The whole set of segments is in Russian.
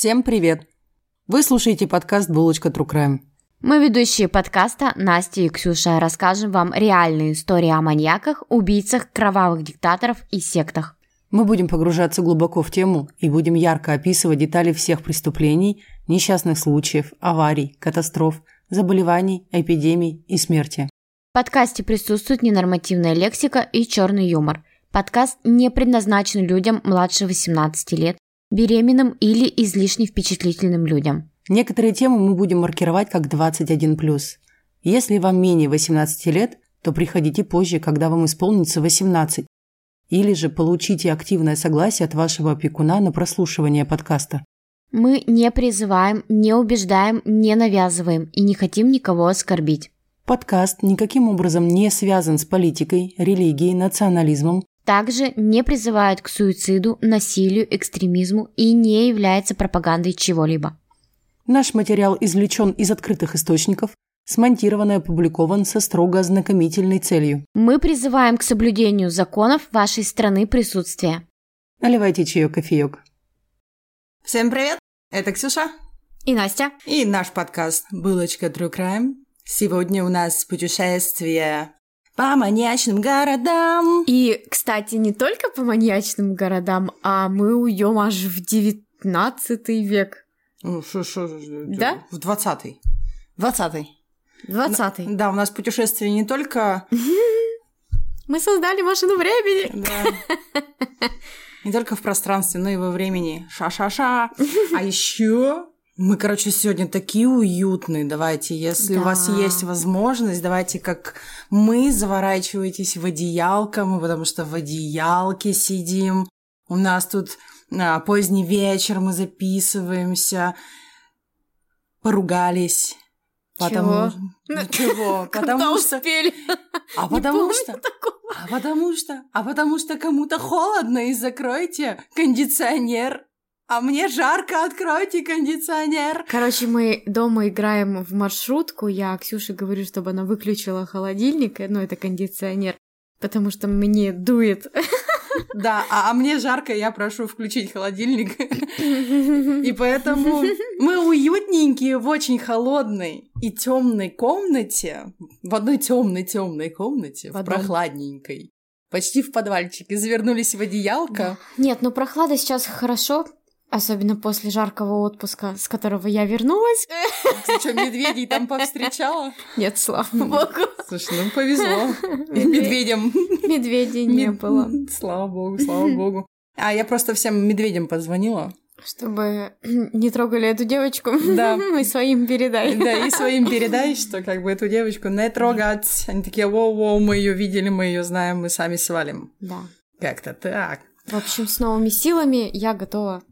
Всем привет! Вы слушаете подкаст «Булочка True Crime». Мы ведущие подкаста Настя и Ксюша расскажем вам реальные истории о маньяках, убийцах, кровавых диктаторов и сектах. Мы будем погружаться глубоко в тему и будем ярко описывать детали всех преступлений, несчастных случаев, аварий, катастроф, заболеваний, эпидемий и смерти. В подкасте присутствует ненормативная лексика и черный юмор. Подкаст не предназначен людям младше 18 лет, беременным или излишне впечатлительным людям. Некоторые темы мы будем маркировать как 21+. Если вам менее 18 лет, то приходите позже, когда вам исполнится 18. Или же получите активное согласие от вашего опекуна на прослушивание подкаста. Мы не призываем, не убеждаем, не навязываем и не хотим никого оскорбить. Подкаст никаким образом не связан с политикой, религией, национализмом, также не призывает к суициду, насилию, экстремизму и не является пропагандой чего-либо. Наш материал извлечен из открытых источников, смонтирован и опубликован со строго ознакомительной целью. Мы призываем к соблюдению законов вашей страны присутствия. Наливайте чаек, кофеек. Всем привет! Это Ксюша. И Настя. И наш подкаст «Булочка True Crime». Сегодня у нас путешествие по маньячным городам. И, кстати, не только по маньячным городам, а мы уйдем аж в девятнадцатый век. Ну, шо, шо, Да? В двадцатый. Двадцатый. Двадцатый. Да, у нас путешествие не только... Мы создали машину времени. Да. Не только в пространстве, но и во времени. Ша-ша-ша. А еще мы, короче, сегодня такие уютные. Давайте, если Да. у вас есть возможность, давайте как мы заворачивайтесь в одеялко, мы потому что в одеялке сидим. У нас тут а, поздний вечер, мы записываемся, поругались. Потому... Ну, чего? Потому что... успели? А потому что... А потому что... А потому что кому-то холодно и закройте кондиционер. А мне жарко, откройте кондиционер. Короче, мы дома играем в маршрутку. Я Ксюше говорю, чтобы она выключила холодильник, ну, это кондиционер, потому что мне дует. Да, а, а мне жарко, я прошу включить холодильник. И поэтому мы уютненькие в очень холодной и темной комнате, в одной темной темной комнате, В прохладненькой, почти в подвальчике, завернулись в одеялко. Нет, ну прохлада сейчас хорошо, особенно после жаркого отпуска, с которого я вернулась. Ты что, медведей там повстречала? Нет, слава богу, Слушай, ну повезло. Медведям. медведей не было. Слава богу, слава богу. А я просто всем медведям позвонила. Чтобы не трогали эту девочку, Да. и своим передай. Да, и своим передай, что как бы эту девочку не трогать. Они такие, воу-воу, мы ее видели, мы ее знаем, мы сами свалим. Да. Как-то так. В общем, с новыми силами я готова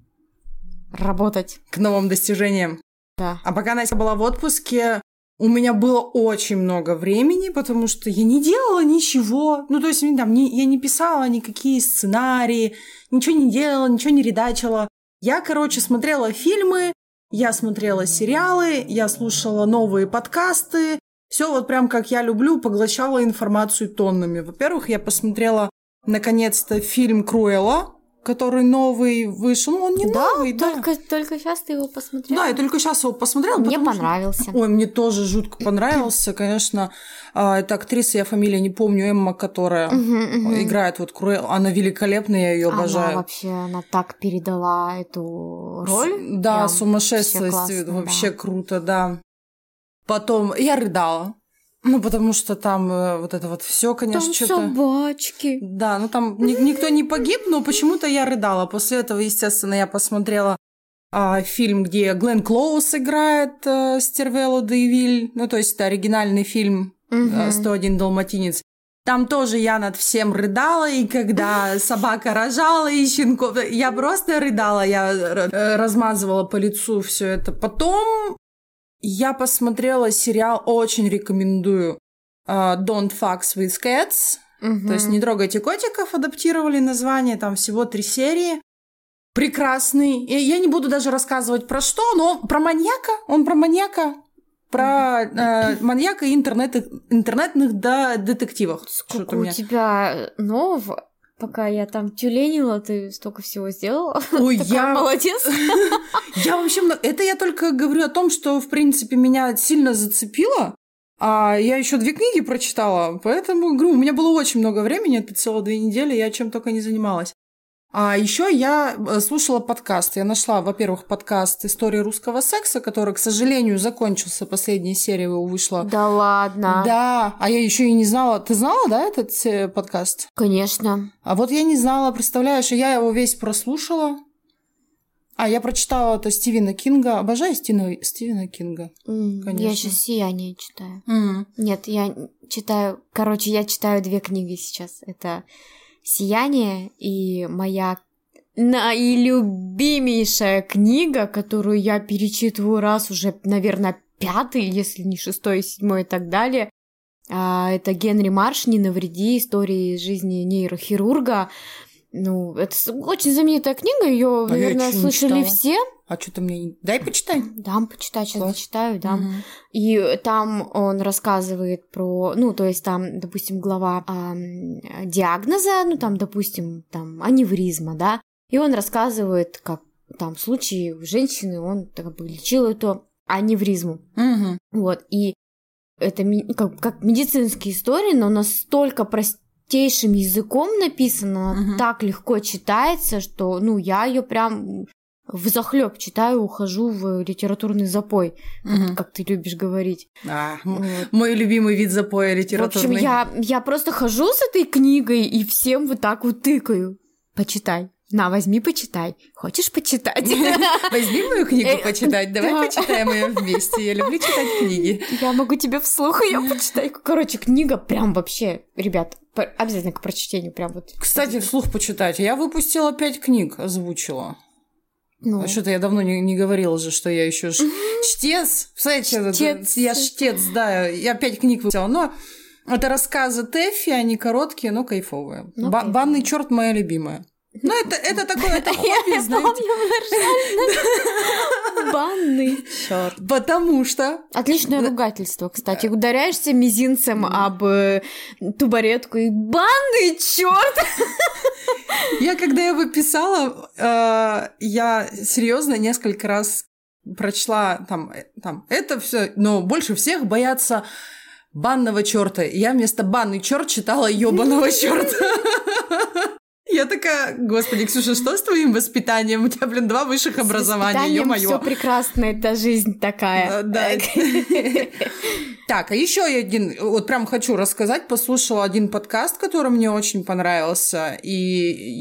работать. К новым достижениям. Да. А пока Настя была в отпуске, у меня было очень много времени, потому что я не делала ничего. Ну, то есть, там, не- я не писала никакие сценарии, ничего не делала, ничего не редачила. Я, короче, смотрела фильмы, я смотрела сериалы, я слушала новые подкасты. Все вот прям как я люблю, поглощала информацию тоннами. Во-первых, я посмотрела наконец-то фильм Круэлла, который новый вышел. Ну, он не новый, да. Только, только сейчас ты его посмотрела. Да, я только сейчас его посмотрела. Мне потому что- понравился. Ой, мне тоже жутко понравился, конечно. А, Это актриса, я фамилию не помню, Эмма, которая мгм. играет вот Круэлл. Она великолепная, я ее Она обожаю. вообще, она так передала эту роль. Да, Прям сумасшествие, вообще классно, вообще да. круто, да. Потом я рыдала. Ну, потому что там э, вот это вот все, конечно, Там что-то... собачки. Да, ну там ни- никто не погиб, но почему-то я рыдала. После этого, естественно, я посмотрела а, фильм, где Глен Клоус играет э, Стервеллу Дейвиль. Ну, то есть это оригинальный фильм э, Мгм. «101 далматинец». Там тоже я над всем рыдала, и когда собака рожала, и щенков... Я просто рыдала, я р- э, размазывала по лицу все это. Потом я посмотрела сериал, очень рекомендую, э, «Don't Fuck with Cats». То есть «Не трогайте котиков» адаптировали название, там всего три серии. Прекрасный. И Я не буду даже рассказывать про что, но про маньяка, он про маньяка, про э, маньяка и интернет, интернетных да, детективах. Что-то Сколько у у меня- тебя нового? Пока я там тюленила, ты столько всего сделала. Ой, я... молодец. Я вообще... Это я только говорю о том, что, в принципе, меня сильно зацепило. А я еще две книги прочитала, поэтому, говорю, у меня было очень много времени, это целых две недели, я чем только не занималась. А еще я э, слушала подкаст. Я нашла, во-первых, подкаст «История русского секса», который, к сожалению, закончился. Последняя серия его вышла. Да ладно. Да, а я еще и не знала. Ты знала, да, этот э, подкаст? Конечно. А вот я не знала, представляешь, я его весь прослушала. А я прочитала это Стивена Кинга. Обожаю Стивена, Стивена Кинга. Я Конечно. сейчас «Сияние» читаю. Нет, я читаю... Короче, я читаю две книги сейчас. Это «Сияние» и моя наилюбимейшая книга, которую я перечитываю раз уже, наверное, пятый, если не шестой, седьмой и так далее. А, Это Генри Марш «Не навреди. Истории жизни нейрохирурга». Ну, это очень знаменитая книга, ее, А наверное, слышали все. А что ты мне... Дай почитай. Дам почитать, сейчас Класс. зачитаю, дам. Мгм. И там он рассказывает про, ну, то есть там, допустим, глава ам, диагноза, ну, там, допустим, там, аневризма, да, и он рассказывает, как там в случае у женщины он как бы лечил эту аневризму. Мгм. Вот, и это как, как медицинские истории, но настолько простейшим языком написано, Мгм. так легко читается, что, ну, я ее прям в захлеб читаю, ухожу в литературный запой, как, Мгм. как ты любишь говорить. А, Вот. мой любимый вид запоя В общем, литературный. я, я просто хожу с этой книгой и всем вот так вот тыкаю. Почитай. На, возьми, почитай. Хочешь почитать? Возьми мою книгу Э, почитать. Давай да. почитаем ее вместе. Я люблю читать книги. Я могу тебе вслух ее почитать. Короче, книга прям вообще, ребят, обязательно к прочтению прям вот. Кстати, вслух почитать. Я выпустила пять книг, озвучила. Ну, А Что-то я давно не, не говорила же, что я еще ж... чтец. Представляете, это- Чтец. я чтец, да. Я пять книг выпустила. Но это рассказы Тэффи, они короткие, но кайфовые. Ну, Ба- кайфовые. Банный черт моя любимая. Ну, это, это такое, это хобби, я знаете. помню. Банный черт. Потому что Отличное ругательство, кстати. Ударяешься мизинцем об э, тубаретку и банный черт. я, когда его писала, э, я серьезно несколько раз прочла там, э, там это все, но больше всех боятся банного черта. Я вместо банный черт читала ебаного черта. Я такая, господи, Ксюша, что с твоим воспитанием? У тебя, блин, два высших образования, Все ё-моё. прекрасно, это жизнь такая. Да. Так, а еще один, вот прям хочу рассказать, послушала один подкаст, который мне очень понравился, и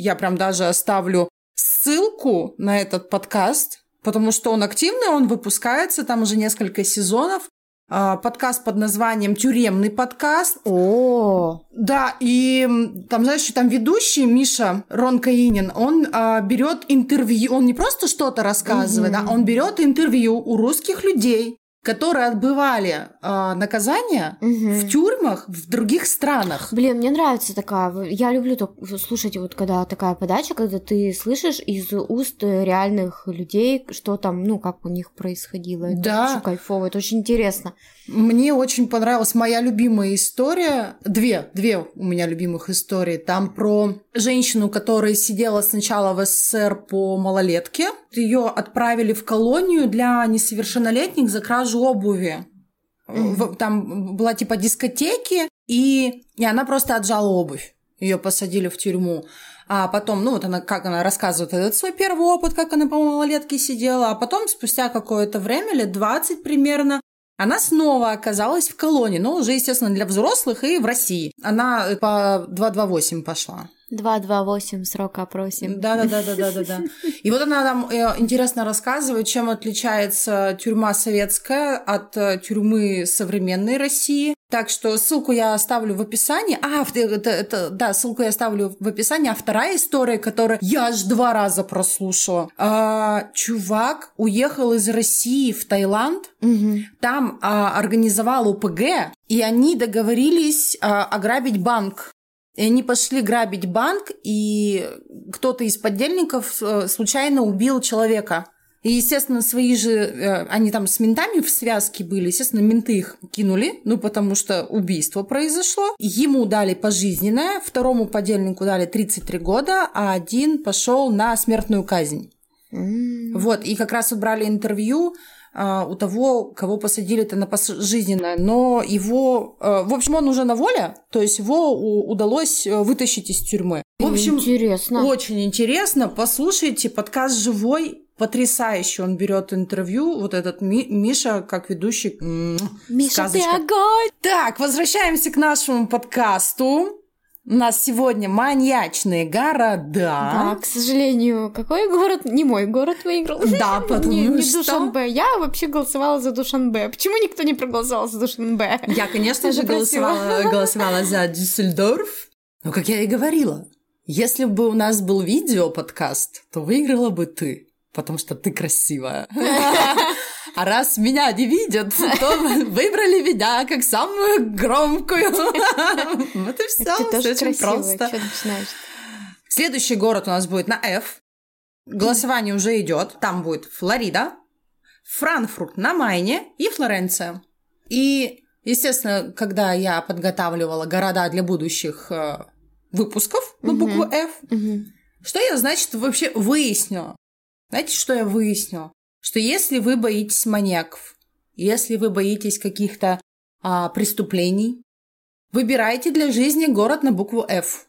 я прям даже оставлю ссылку на этот подкаст, потому что он активный, он выпускается, там уже несколько сезонов. А, Подкаст под названием «Тюремный подкаст». О, Да, и там, знаешь, там ведущий Миша Рон Каинин, он а, берет интервью, он не просто что-то рассказывает, Мгм. а он берет интервью у русских людей, которые отбывали а, наказание мгм. в тюрьмах в других странах. Блин, мне нравится такая. Я люблю так слушать, вот когда такая подача, когда ты слышишь из уст э, реальных людей, что там, ну, как у них происходило. Это Да. очень кайфово, это очень интересно. Мне очень понравилась моя любимая история. Две, две у меня любимых истории. Там про женщину, которая сидела сначала в СССР по малолетке. Ее отправили в колонию для несовершеннолетних за кражу обуви. В- Там была типа дискотеки, и, и она просто отжала обувь. Ее посадили в тюрьму. А потом, ну вот она, как она рассказывает этот свой первый опыт, как она по малолетке сидела. А потом, спустя какое-то время, лет 20 примерно, она снова оказалась в колонии, но уже, естественно, для взрослых и в России. Она по 228 пошла. 228 срок опросим. Да, да, да, да, да, да, да. И вот она нам э, интересно рассказывает, чем отличается тюрьма советская от э, тюрьмы современной России. Так что ссылку я оставлю в описании. А, в- это, это- да, ссылку я оставлю в описании. А вторая история, которую я аж два раза прослушала. А, чувак уехал из России в Таиланд, Мгм. там а, организовал УПГ, и они договорились а, ограбить банк. И они пошли грабить банк, и кто-то из подельников э, случайно убил человека. И, естественно, свои же, э, они там с ментами в связке были, естественно, менты их кинули, ну, потому что убийство произошло. Ему дали пожизненное, второму подельнику дали 33 года, а один пошел на смертную казнь. М. Вот, и как раз вот брали интервью а, у того, кого посадили-то на пожизненное, но его, э, в общем, он уже на воле, то есть его у- удалось вытащить из тюрьмы. В общем, Интересно. очень интересно, послушайте, подкаст живой, потрясающий, он берет интервью, вот этот Ми- Миша как ведущий. м, Миша, ты сказочка. огонь! Так, возвращаемся к нашему подкасту. У нас сегодня маньячные города. Да, к сожалению, какой город? Не мой город выиграл. Да, потому не, не что- Душанбе. Я вообще голосовала за Душанбе. Почему никто не проголосовал за Душанбе? Я, конечно же, Это красиво. голосовала, голосовала за Дюссельдорф. Но, как я и говорила, если бы у нас был видео-подкаст, то выиграла бы ты, потому что ты красивая. А раз меня не видят, то выбрали меня как самую громкую. Вот и все. Ты тоже очень просто. Следующий город у нас будет на F. Голосование уже идет. Там будет Флорида, Франкфурт на Майне и Флоренция. И, естественно, когда я подготавливала города для будущих э, выпусков на Мгм. букву F, что я, значит, вообще выяснила? Знаете, что я выяснила? Что если вы боитесь маньяков, если вы боитесь каких-то а, преступлений, выбирайте для жизни город на букву F.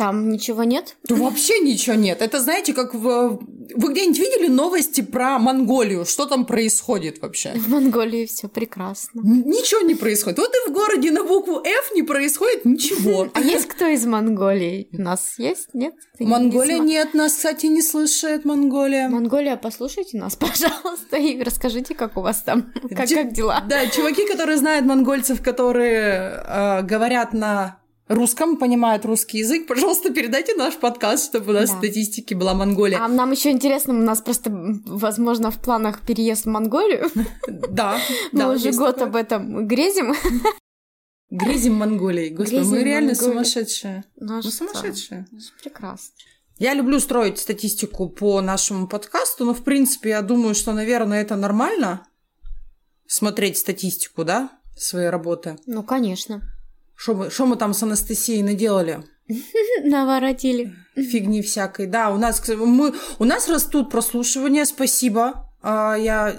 Там ничего нет? Да вообще ничего нет. Это, знаете, как в... Вы где-нибудь видели новости про Монголию? Что там происходит вообще? В Монголии все прекрасно. Ничего не происходит. Вот и в городе на букву F не происходит ничего. А есть кто из Монголии? У нас есть? Нет? Монголия нет, нас, кстати, не слышит Монголия. Монголия, послушайте нас, пожалуйста, и расскажите, как у вас там, как дела. Да, чуваки, которые знают монгольцев, которые э, говорят на русском, понимают русский язык, пожалуйста, передайте наш подкаст, чтобы у нас Да. в статистике была Монголия. А нам еще интересно, у нас просто, возможно, в планах переезд в Монголию. Да, Мы уже год об этом грезим. Грезим Монголией. Господи, мы реально сумасшедшие. Ну, а Мы сумасшедшие. Прекрасно. Я люблю строить статистику по нашему подкасту, но, в принципе, я думаю, что, наверное, это нормально смотреть статистику, да, своей работы. Ну, конечно. Что мы, шо мы там с Анастасией наделали? Наворотили. Фигни всякой. Да, у нас, мы, у нас растут прослушивания, спасибо. А, Я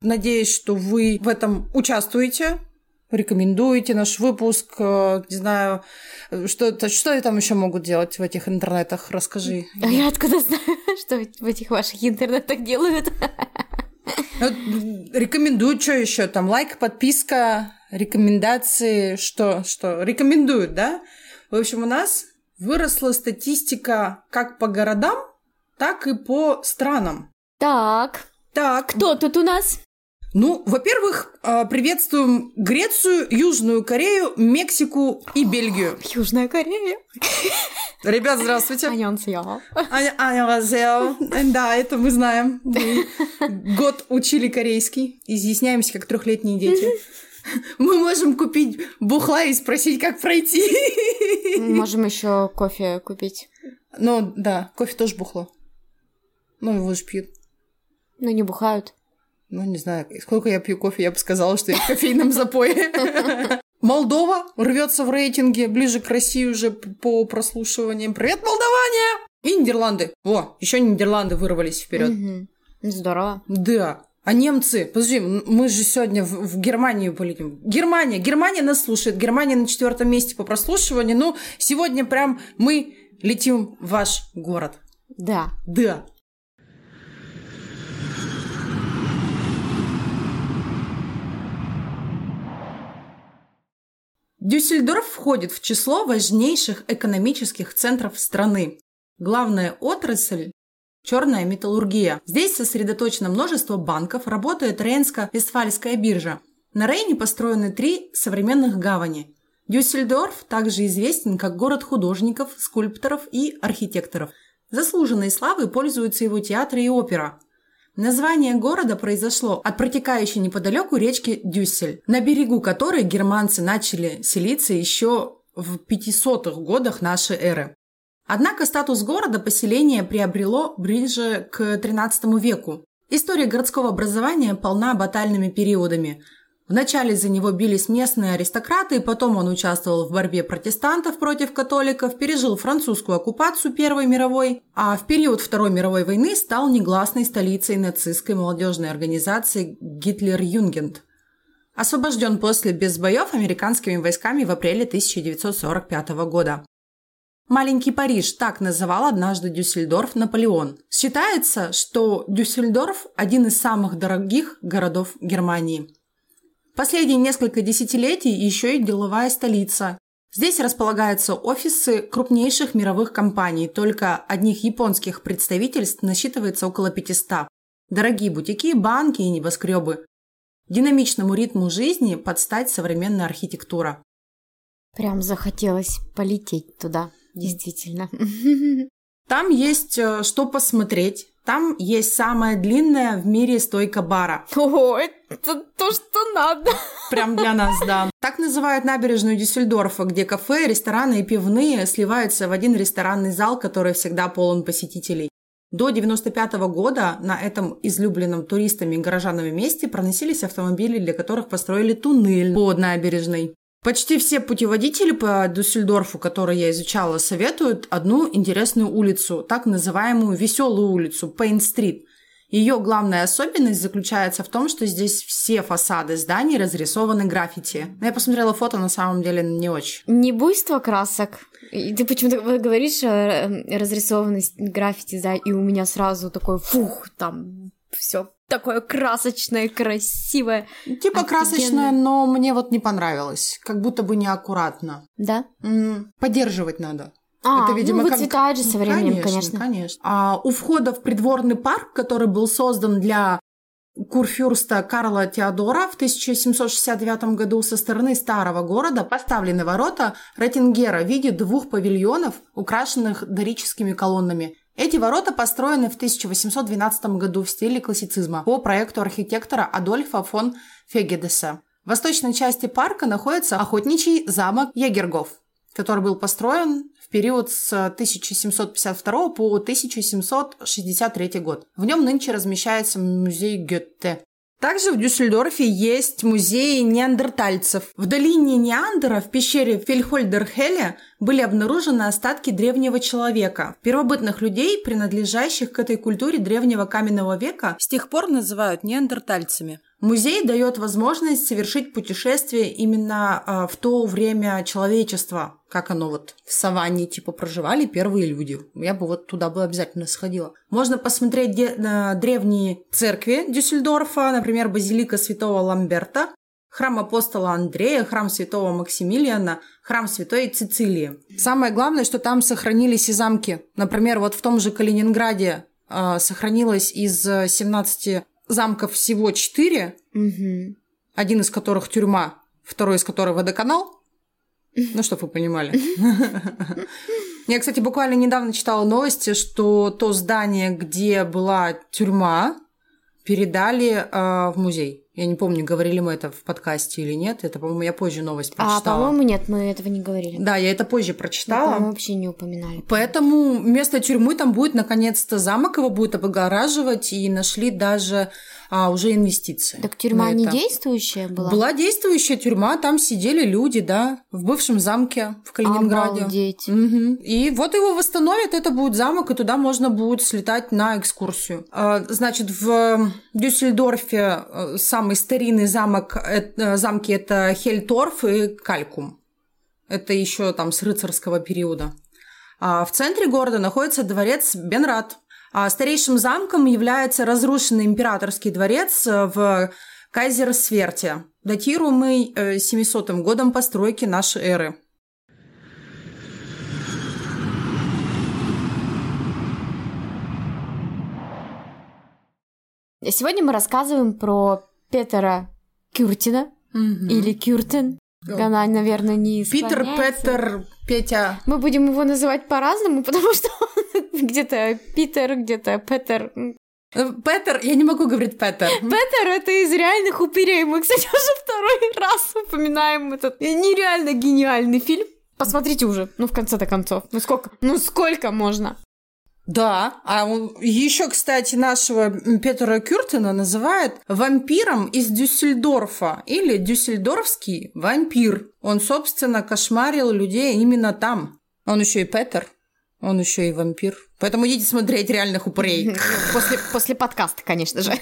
надеюсь, что вы в этом участвуете, рекомендуете наш выпуск, э, не знаю, что, что там еще могут делать в этих интернетах, расскажи. А я откуда знаю, что в этих ваших интернетах делают? Вот, м, Рекомендуют, что еще там, лайк, подписка, рекомендации, что, что, рекомендуют, да? В общем, у нас выросла статистика как по городам, так и по странам. Так, Так, кто тут у нас? ну, во-первых, а, приветствуем Грецию, Южную Корею, Мексику и Бельгию. Южная Корея. Ребят, здравствуйте. Аня Лазео. Да, это мы знаем. Мы год учили корейский. Изъясняемся, как трехлетние дети. Мы можем купить бухла и спросить, как пройти. Можем еще кофе купить. Ну, да, кофе тоже бухло. Ну, его же пьют. Но не бухают. Ну, не знаю, сколько я пью кофе, я бы сказала, что я в кофейном запое. Молдова рвется в рейтинге, ближе к России уже по прослушиваниям. Привет, Молдавания! И Нидерланды. Во, еще Нидерланды вырвались вперед. Здорово. Да. А немцы, подожди, мы же сегодня в, в Германию полетим. Германия, Германия нас слушает. Германия на четвертом месте по прослушиванию. Ну, сегодня прям мы летим в ваш город. Да. Да. Дюссельдорф входит в число важнейших экономических центров страны. Главная отрасль – черная металлургия. Здесь сосредоточено множество банков, работает Рейнско-Вестфальская биржа. На Рейне построены три современных гавани. Дюссельдорф также известен как город художников, скульпторов и архитекторов. Заслуженной славой пользуются его театры и опера. Название города произошло от протекающей неподалеку речки Дюссель, на берегу которой германцы начали селиться еще в 500-х годах нашей эры. Однако статус города поселение приобрело ближе к XIII веку. История городского образования полна батальными периодами. Вначале за него бились местные аристократы, потом он участвовал в борьбе протестантов против католиков, пережил французскую оккупацию Первой мировой, а в период Второй мировой войны стал негласной столицей нацистской молодежной организации Гитлерюгенд. Освобожден после без боев американскими войсками в апреле 1945 года. Маленький Париж так называл однажды Дюссельдорф Наполеон. Считается, что Дюссельдорф – один из самых дорогих городов Германии. Последние несколько десятилетий еще и деловая столица. Здесь располагаются офисы крупнейших мировых компаний, только одних японских представительств насчитывается около 500. Дорогие бутики, банки и небоскребы. Динамичному ритму жизни подстать современная архитектура. Прям захотелось полететь туда. Действительно. Там есть э, что посмотреть. Там есть самая длинная в мире стойка бара. О, это то, что надо. Прям для нас, да. Так называют набережную Дюссельдорфа, где кафе, рестораны и пивные сливаются в один ресторанный зал, который всегда полон посетителей. До 95 года на этом излюбленном туристами и горожанами месте проносились автомобили, для которых построили туннель под набережной. Почти все путеводители по Дюссельдорфу, которые я изучала, советуют одну интересную улицу, так называемую веселую улицу, Пейн-стрит. Ее главная особенность заключается в том, что здесь все фасады зданий разрисованы граффити. Но я посмотрела фото, на самом деле не очень. Не буйство красок. И ты почему-то говоришь э, разрисованность граффити, да, и у меня сразу такой фух, там все такое красочное, красивое. Типа офигенное. красочное, но мне вот не понравилось. Как будто бы неаккуратно. Да? М-м, поддерживать надо. А, это, видимо, ну, выцветает как... же со временем, конечно. Конечно, конечно. А у входа в придворный парк, который был создан для курфюрста Карла Теодора в 1769 году со стороны старого города поставлены ворота Ретингера в виде двух павильонов, украшенных дорическими колоннами. Эти ворота построены в 1812 году в стиле классицизма по проекту архитектора Адольфа фон Фегедеса. В восточной части парка находится охотничий замок Егергов, который был построен в период с 1752 по 1763 год. В нем нынче размещается музей Гетте. Также в Дюссельдорфе есть музей неандертальцев. В долине Неандера в пещере Фельхольдерхеле были обнаружены остатки древнего человека. Первобытных людей, принадлежащих к этой культуре древнего каменного века, с тех пор называют неандертальцами. Музей дает возможность совершить путешествие именно э, в то время человечества, как оно вот в саванне типа проживали первые люди. Я бы вот туда бы обязательно сходила. Можно посмотреть де- на древние церкви Дюссельдорфа, например, базилика святого Ламберта, храм апостола Андрея, храм святого Максимилиана, храм святой Цицилии. Самое главное, что там сохранились и замки. Например, вот в том же Калининграде э, сохранилось из 17 замков всего четыре, угу. один из которых тюрьма, второй из которых водоканал. Ну, чтобы вы понимали. Я, кстати, буквально недавно читала новости, что то здание, где была тюрьма, передали э, в музей. Я не помню, говорили мы это в подкасте или нет. Это, по-моему, я позже новость а, прочитала. А, по-моему, нет, мы этого не говорили. Да, я это позже прочитала. Мы вообще не упоминали. Поэтому вместо тюрьмы там будет наконец-то замок, его будет облагораживать, и нашли даже а, уже инвестиции. Так тюрьма не действующая была? Была действующая тюрьма, там сидели люди, да, в бывшем замке в Калининграде. Обалдеть. Угу. И вот его восстановят, это будет замок, и туда можно будет слетать на экскурсию. А, значит, в Дюссельдорфе э, самый старинный замок, э, замки это Хельторф и Калькум. Это еще там с рыцарского периода. А в центре города находится дворец Бенрад. А старейшим замком является разрушенный императорский дворец э, в Кайзерсверте, датируемый 700 э, годом постройки нашей эры. Сегодня мы рассказываем про Петера Кюртина угу. или Кюртен. Она, наверное, не Питер, Петер, Петя. Мы будем его называть по-разному, потому что он где-то Питер, где-то Петер. Э, Петер, я не могу говорить Петер. Петер это из реальных упырей. Мы, кстати, уже второй раз упоминаем этот нереально гениальный фильм. Посмотрите уже, ну в конце-то концов. Ну сколько? Ну сколько можно? Да, а еще, кстати, нашего Петра Кюртена называют вампиром из Дюссельдорфа или дюссельдорфский вампир. Он, собственно, кошмарил людей именно там. Он еще и Петер, он еще и вампир. Поэтому идите смотреть реальных упырей. После, после подкаста, конечно же.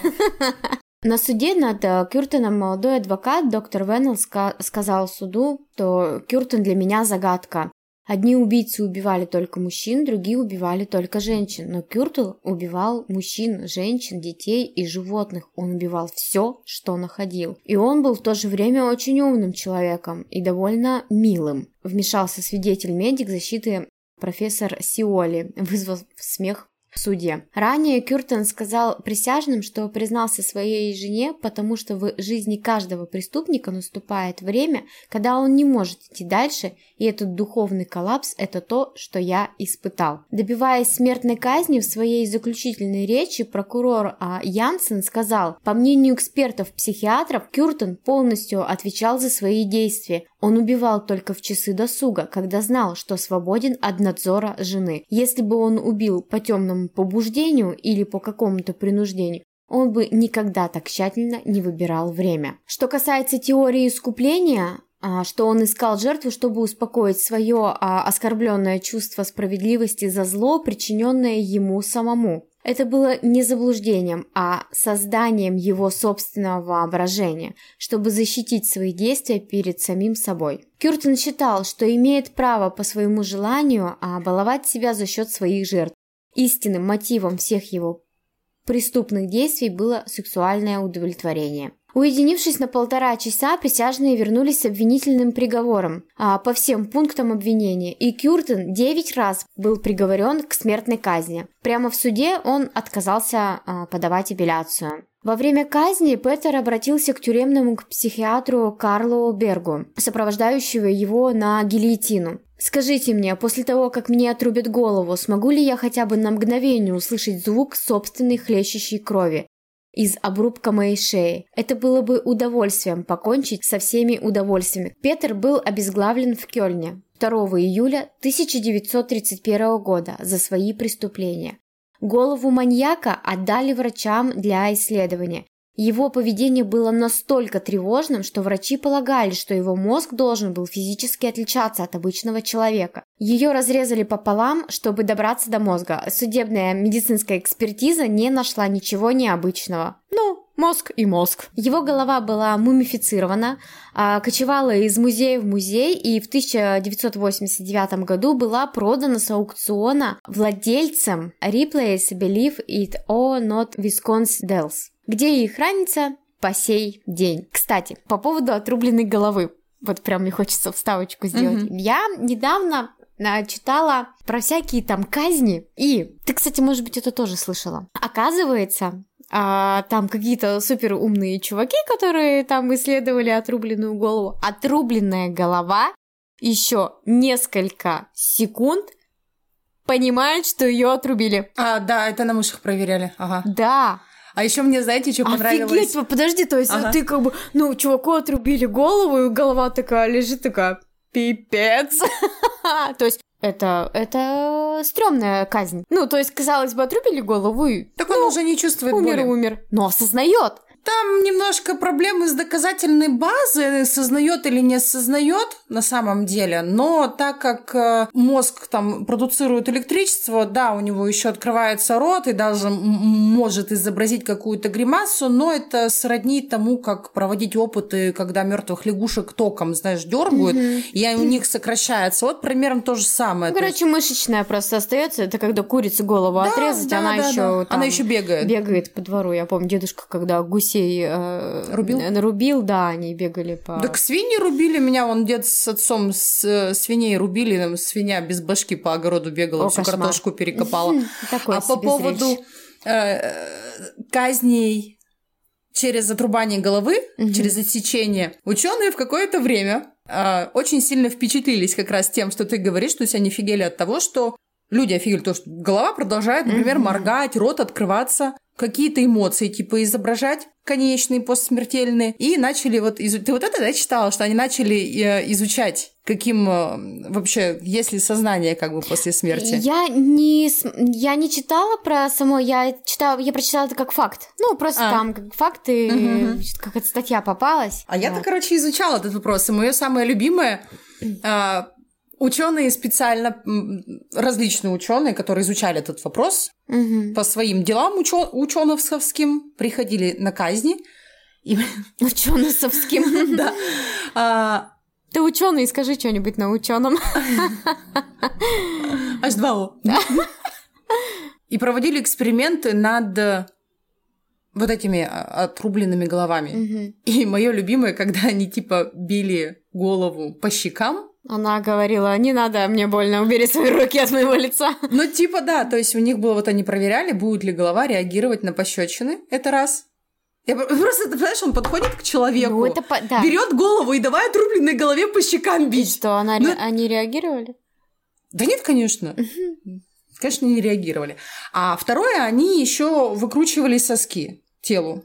На суде над э, Кюртеном молодой адвокат доктор Веннелл сказал суду, что Кюртен для меня загадка. Одни убийцы убивали только мужчин, другие убивали только женщин. Но Кюртл убивал мужчин, женщин, детей и животных. Он убивал все, что находил. И он был в то же время очень умным человеком и довольно милым. Вмешался свидетель-медик защиты профессор Сиоли, вызвав смех в суде. Ранее Кюртен сказал присяжным, что признался своей жене, потому что в жизни каждого преступника наступает время, когда он не может идти дальше, и этот духовный коллапс – это то, что я испытал. Добиваясь смертной казни в своей заключительной речи, прокурор а, Янсен сказал, по мнению экспертов-психиатров, Кюртен полностью отвечал за свои действия. Он убивал только в часы досуга, когда знал, что свободен от надзора жены. Если бы он убил по темному побуждению или по какому-то принуждению, он бы никогда так тщательно не выбирал время. Что касается теории искупления, а, что он искал жертву, чтобы успокоить свое а, оскорбленное чувство справедливости за зло, причиненное ему самому. Это было не заблуждением, а созданием его собственного воображения, чтобы защитить свои действия перед самим собой. Кюртен считал, что имеет право по своему желанию баловать себя за счет своих жертв. Истинным мотивом всех его преступных действий было сексуальное удовлетворение. Уединившись на полтора часа, присяжные вернулись с обвинительным приговором а, по всем пунктам обвинения, и Кюртен девять раз был приговорен к смертной казни. Прямо в суде он отказался а, подавать апелляцию. Во время казни Петер обратился к тюремному психиатру Карлу Бергу, сопровождающего его на гильотину. «Скажите мне, после того, как мне отрубят голову, смогу ли я хотя бы на мгновение услышать звук собственной хлещущей крови? из обрубка моей шеи. Это было бы удовольствием покончить со всеми удовольствиями. Петр был обезглавлен в Кёльне 2 июля 1931 года за свои преступления. Голову маньяка отдали врачам для исследования. Его поведение было настолько тревожным, что врачи полагали, что его мозг должен был физически отличаться от обычного человека. Ее разрезали пополам, чтобы добраться до мозга. Судебная медицинская экспертиза не нашла ничего необычного. Ну, мозг и мозг. Его голова была мумифицирована, а, кочевала из музея в музей и в 1989 году была продана с аукциона владельцам Replace Believe It or Not Wisconsin Dells где и хранится по сей день. Кстати, по поводу отрубленной головы. Вот прям мне хочется вставочку сделать. Mm-hmm. Я недавно а, читала про всякие там казни. И ты, кстати, может быть, это тоже слышала. Оказывается, а, там какие-то супер умные чуваки, которые там исследовали отрубленную голову. Отрубленная голова еще несколько секунд понимает, что ее отрубили. А, да, это на мышах проверяли. Ага. Да. А еще мне, знаете, что понравилось? Офигеть, подожди, то есть ага. ты как бы, ну, чуваку отрубили голову, и голова такая лежит, такая, пипец. то есть это, это стрёмная казнь. Ну, то есть, казалось бы, отрубили голову и... Так он ну, уже не чувствует умер, боли. Умер, умер. Но осознает. Там немножко проблемы с доказательной базой, сознает или не осознает на самом деле, но так как э, мозг там продуцирует электричество, да, у него еще открывается рот и даже может изобразить какую-то гримасу, но это сродни тому, как проводить опыты, когда мертвых лягушек током, знаешь, дергают, mm-hmm. и у них сокращается. Вот примерно то же самое. Ну, короче, мышечная просто остается. Это когда курица голову да, отрезать, да, она да, еще да. она еще бегает. Бегает по двору. Я помню, дедушка, когда гусей гусей э, рубил? нарубил, да, они бегали по... Так свиньи рубили меня, он дед с отцом с, э, свиней рубили, там свинья без башки по огороду бегала, О, всю кошмар. картошку перекопала. А по поводу э, казней через отрубание головы, через отсечение, ученые в какое-то время э, очень сильно впечатлились как раз тем, что ты говоришь, что все они офигели от того, что люди офигели, то, что голова продолжает, например, моргать, рот открываться какие-то эмоции, типа изображать конечные, постсмертельные, и начали вот... Изу... Ты вот это, да, читала, что они начали э, изучать каким э, вообще, есть ли сознание как бы после смерти? Я не, я не читала про само, я читала, я прочитала это как факт. Ну, просто а. там как факты, угу. как эта статья попалась. А вот. я-то, короче, изучала этот вопрос, и мое самое любимое а, Ученые специально, различные ученые, которые изучали этот вопрос угу. по своим делам учё- ученовским, приходили на казни. И... Ученовским. Да. А, ты ученый, скажи что-нибудь на ученом. H2O. И проводили эксперименты над вот этими а, отрубленными головами. И мое любимое, когда они типа били голову по щекам, она говорила, не надо, мне больно, убери свои руки от моего лица. Ну, типа, да, то есть у них было, вот они проверяли, будет ли голова реагировать на пощечины, это раз. Я просто, ты понимаешь, он подходит к человеку, ну, это по... да. берет голову и давай отрубленной голове по щекам бить. И что, она, ну, они реагировали? Да нет, конечно. Конечно, не реагировали. А второе, они еще выкручивали соски телу,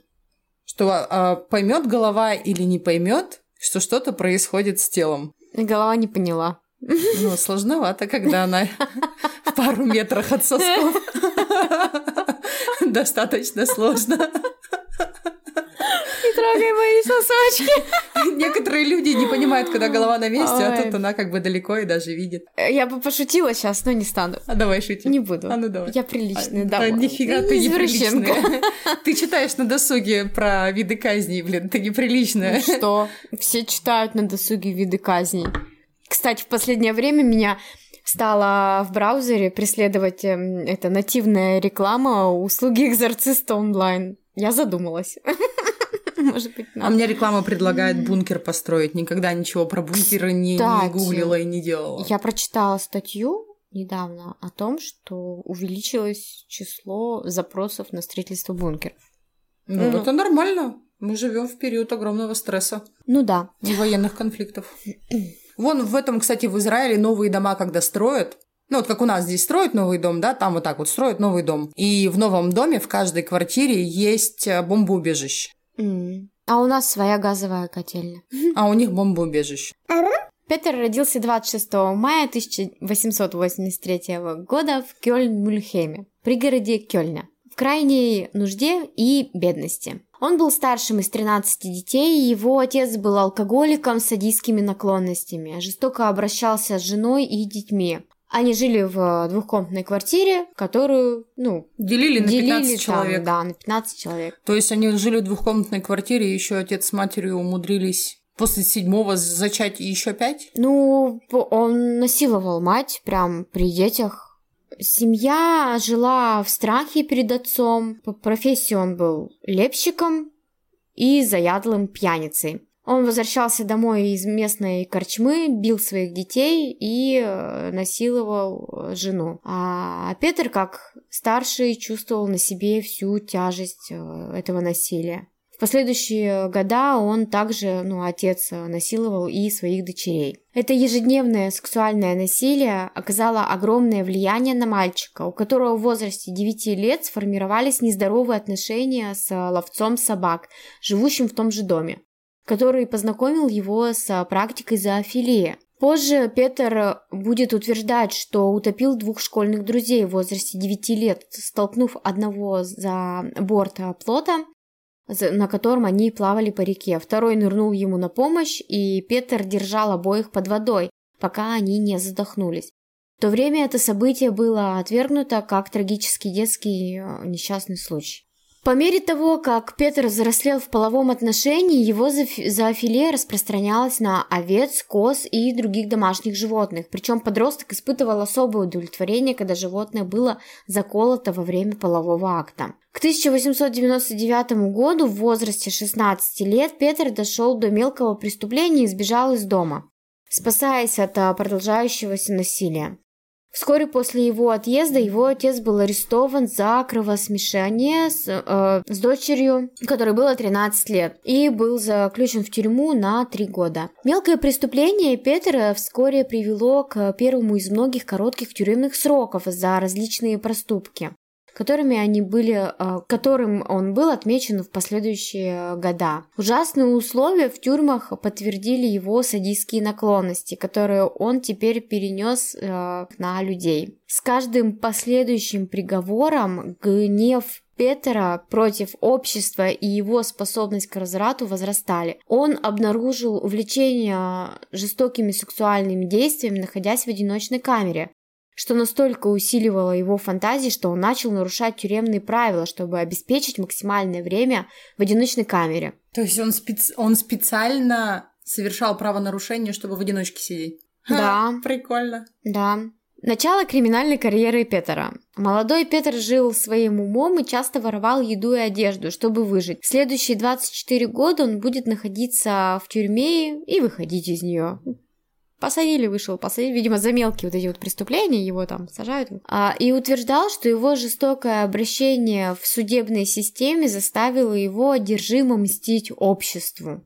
что а, поймет голова или не поймет, что что-то происходит с телом. Голова не поняла. Ну, сложновато, когда она в пару метрах от сосков. Достаточно сложно. Не трогай мои сосочки. Некоторые люди не понимают, когда голова на месте, Ой. а тут она как бы далеко и даже видит. Я бы пошутила сейчас, но не стану. А давай шути. Не буду. А ну давай. Я приличная, а, да. Нифига ты неприличная. Ты читаешь на досуге про виды казней, блин, ты неприличная. Ну что? Все читают на досуге виды казней. Кстати, в последнее время меня стала в браузере преследовать эм, это нативная реклама услуги экзорциста онлайн. Я задумалась. Может быть, надо. А мне реклама предлагает бункер построить. Никогда ничего про бункеры не, не гуглила и не делала. Я прочитала статью недавно о том, что увеличилось число запросов на строительство бункеров. Ну, ну это нормально. Мы живем в период огромного стресса. Ну да. И военных конфликтов. Вон в этом, кстати, в Израиле новые дома, когда строят, ну, вот как у нас здесь строят новый дом, да, там вот так вот строят новый дом. И в новом доме в каждой квартире есть э, бомбоубежище. А у нас своя газовая котельня. А у них бомбоубежище. Петр родился 26 мая 1883 года в Кёльн-Мюльхеме, пригороде Кёльна, в крайней нужде и бедности. Он был старшим из 13 детей, его отец был алкоголиком с садистскими наклонностями, жестоко обращался с женой и детьми. Они жили в двухкомнатной квартире, которую, ну, делили на делили 15 человек. Там, да, на 15 человек. То есть они жили в двухкомнатной квартире, и еще отец с матерью умудрились после седьмого зачать еще пять? Ну, он насиловал мать прям при детях. Семья жила в страхе перед отцом. По профессии он был лепщиком и заядлым пьяницей. Он возвращался домой из местной корчмы, бил своих детей и э, насиловал э, жену. А Петр, как старший, чувствовал на себе всю тяжесть э, этого насилия. В последующие года он также, ну, отец насиловал и своих дочерей. Это ежедневное сексуальное насилие оказало огромное влияние на мальчика, у которого в возрасте 9 лет сформировались нездоровые отношения с ловцом собак, живущим в том же доме который познакомил его с практикой зоофилии. Позже Петер будет утверждать, что утопил двух школьных друзей в возрасте 9 лет, столкнув одного за борт плота, на котором они плавали по реке. Второй нырнул ему на помощь, и Петр держал обоих под водой, пока они не задохнулись. В то время это событие было отвергнуто как трагический детский несчастный случай. По мере того, как Петр взрослел в половом отношении, его зоофилия распространялась на овец, коз и других домашних животных. Причем подросток испытывал особое удовлетворение, когда животное было заколото во время полового акта. К 1899 году в возрасте 16 лет Петр дошел до мелкого преступления и сбежал из дома, спасаясь от а, продолжающегося насилия. Вскоре после его отъезда его отец был арестован за кровосмешение с, э, с дочерью, которой было 13 лет, и был заключен в тюрьму на 3 года. Мелкое преступление Петра вскоре привело к первому из многих коротких тюремных сроков за различные проступки. Которыми они были, а, которым он был отмечен в последующие года. Ужасные условия в тюрьмах подтвердили его садистские наклонности, которые он теперь перенес а, на людей. С каждым последующим приговором гнев Петера против общества и его способность к разврату возрастали. Он обнаружил увлечение жестокими сексуальными действиями, находясь в одиночной камере что настолько усиливало его фантазии, что он начал нарушать тюремные правила, чтобы обеспечить максимальное время в одиночной камере. То есть он, специ... он специально совершал правонарушение, чтобы в одиночке сидеть? Да. Ха, прикольно. Да. Начало криминальной карьеры Петера. Молодой Петр жил своим умом и часто воровал еду и одежду, чтобы выжить. В следующие 24 года он будет находиться в тюрьме и выходить из нее. Посадили, вышел, посадили, видимо, за мелкие вот эти вот преступления его там сажают. А, и утверждал, что его жестокое обращение в судебной системе заставило его одержимо мстить обществу.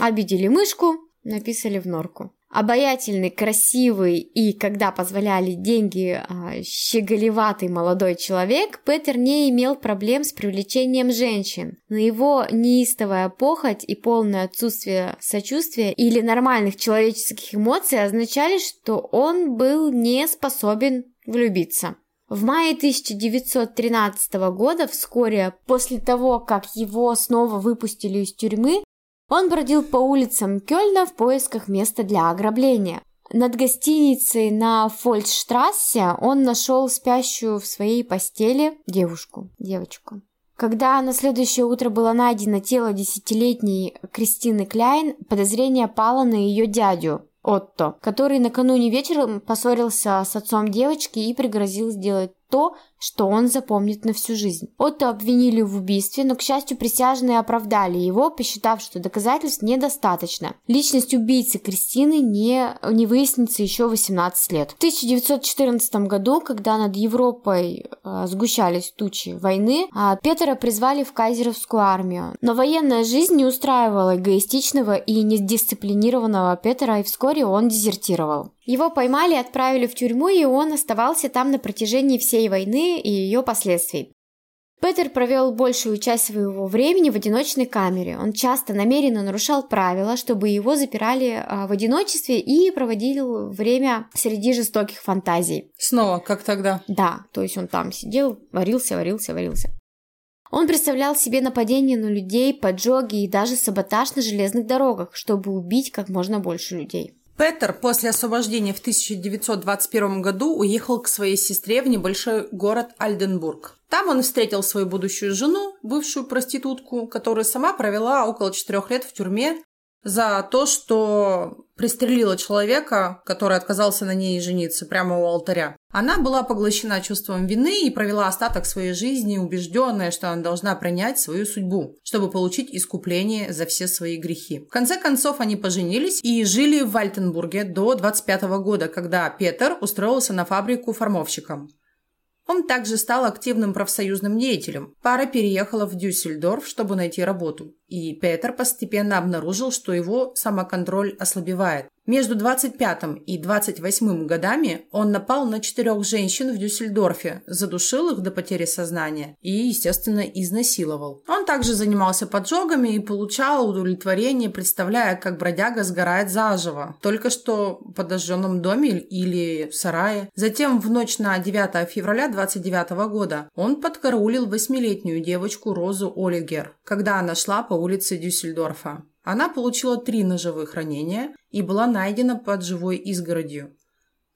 Обидели мышку, написали в норку обаятельный, красивый и, когда позволяли деньги, а, щеголеватый молодой человек, Петер не имел проблем с привлечением женщин. Но его неистовая похоть и полное отсутствие сочувствия или нормальных человеческих эмоций означали, что он был не способен влюбиться. В мае 1913 года, вскоре после того, как его снова выпустили из тюрьмы, он бродил по улицам Кёльна в поисках места для ограбления. Над гостиницей на Фольцштрассе он нашел спящую в своей постели девушку, девочку. Когда на следующее утро было найдено тело десятилетней Кристины Кляйн, подозрение пало на ее дядю, Отто, который накануне вечером поссорился с отцом девочки и пригрозил сделать то, что он запомнит на всю жизнь. Отто обвинили в убийстве, но, к счастью, присяжные оправдали его, посчитав, что доказательств недостаточно. Личность убийцы Кристины не, не выяснится еще 18 лет. В 1914 году, когда над Европой э, сгущались тучи войны, э, Петра призвали в кайзеровскую армию. Но военная жизнь не устраивала эгоистичного и недисциплинированного Петра, и вскоре он дезертировал. Его поймали и отправили в тюрьму, и он оставался там на протяжении всей войны и ее последствий. Петер провел большую часть своего времени в одиночной камере. Он часто намеренно нарушал правила, чтобы его запирали а, в одиночестве и проводил время среди жестоких фантазий. Снова, как тогда? Да, то есть он там сидел, варился, варился, варился. Он представлял себе нападение на людей, поджоги и даже саботаж на железных дорогах, чтобы убить как можно больше людей. Петер после освобождения в 1921 году уехал к своей сестре в небольшой город Альденбург. Там он встретил свою будущую жену, бывшую проститутку, которая сама провела около четырех лет в тюрьме за то, что пристрелила человека, который отказался на ней жениться прямо у алтаря. Она была поглощена чувством вины и провела остаток своей жизни, убежденная, что она должна принять свою судьбу, чтобы получить искупление за все свои грехи. В конце концов, они поженились и жили в Вальтенбурге до 25 года, когда Петер устроился на фабрику формовщиком. Он также стал активным профсоюзным деятелем. Пара переехала в Дюссельдорф, чтобы найти работу. И Петер постепенно обнаружил, что его самоконтроль ослабевает. Между 25 и 28 годами он напал на четырех женщин в Дюссельдорфе, задушил их до потери сознания и, естественно, изнасиловал. Он также занимался поджогами и получал удовлетворение, представляя, как бродяга сгорает заживо, только что в подожженном доме или в сарае. Затем в ночь на 9 февраля 29 года он подкараулил восьмилетнюю девочку Розу Олигер, когда она шла по улице Дюссельдорфа. Она получила три ножевых ранения и была найдена под живой изгородью.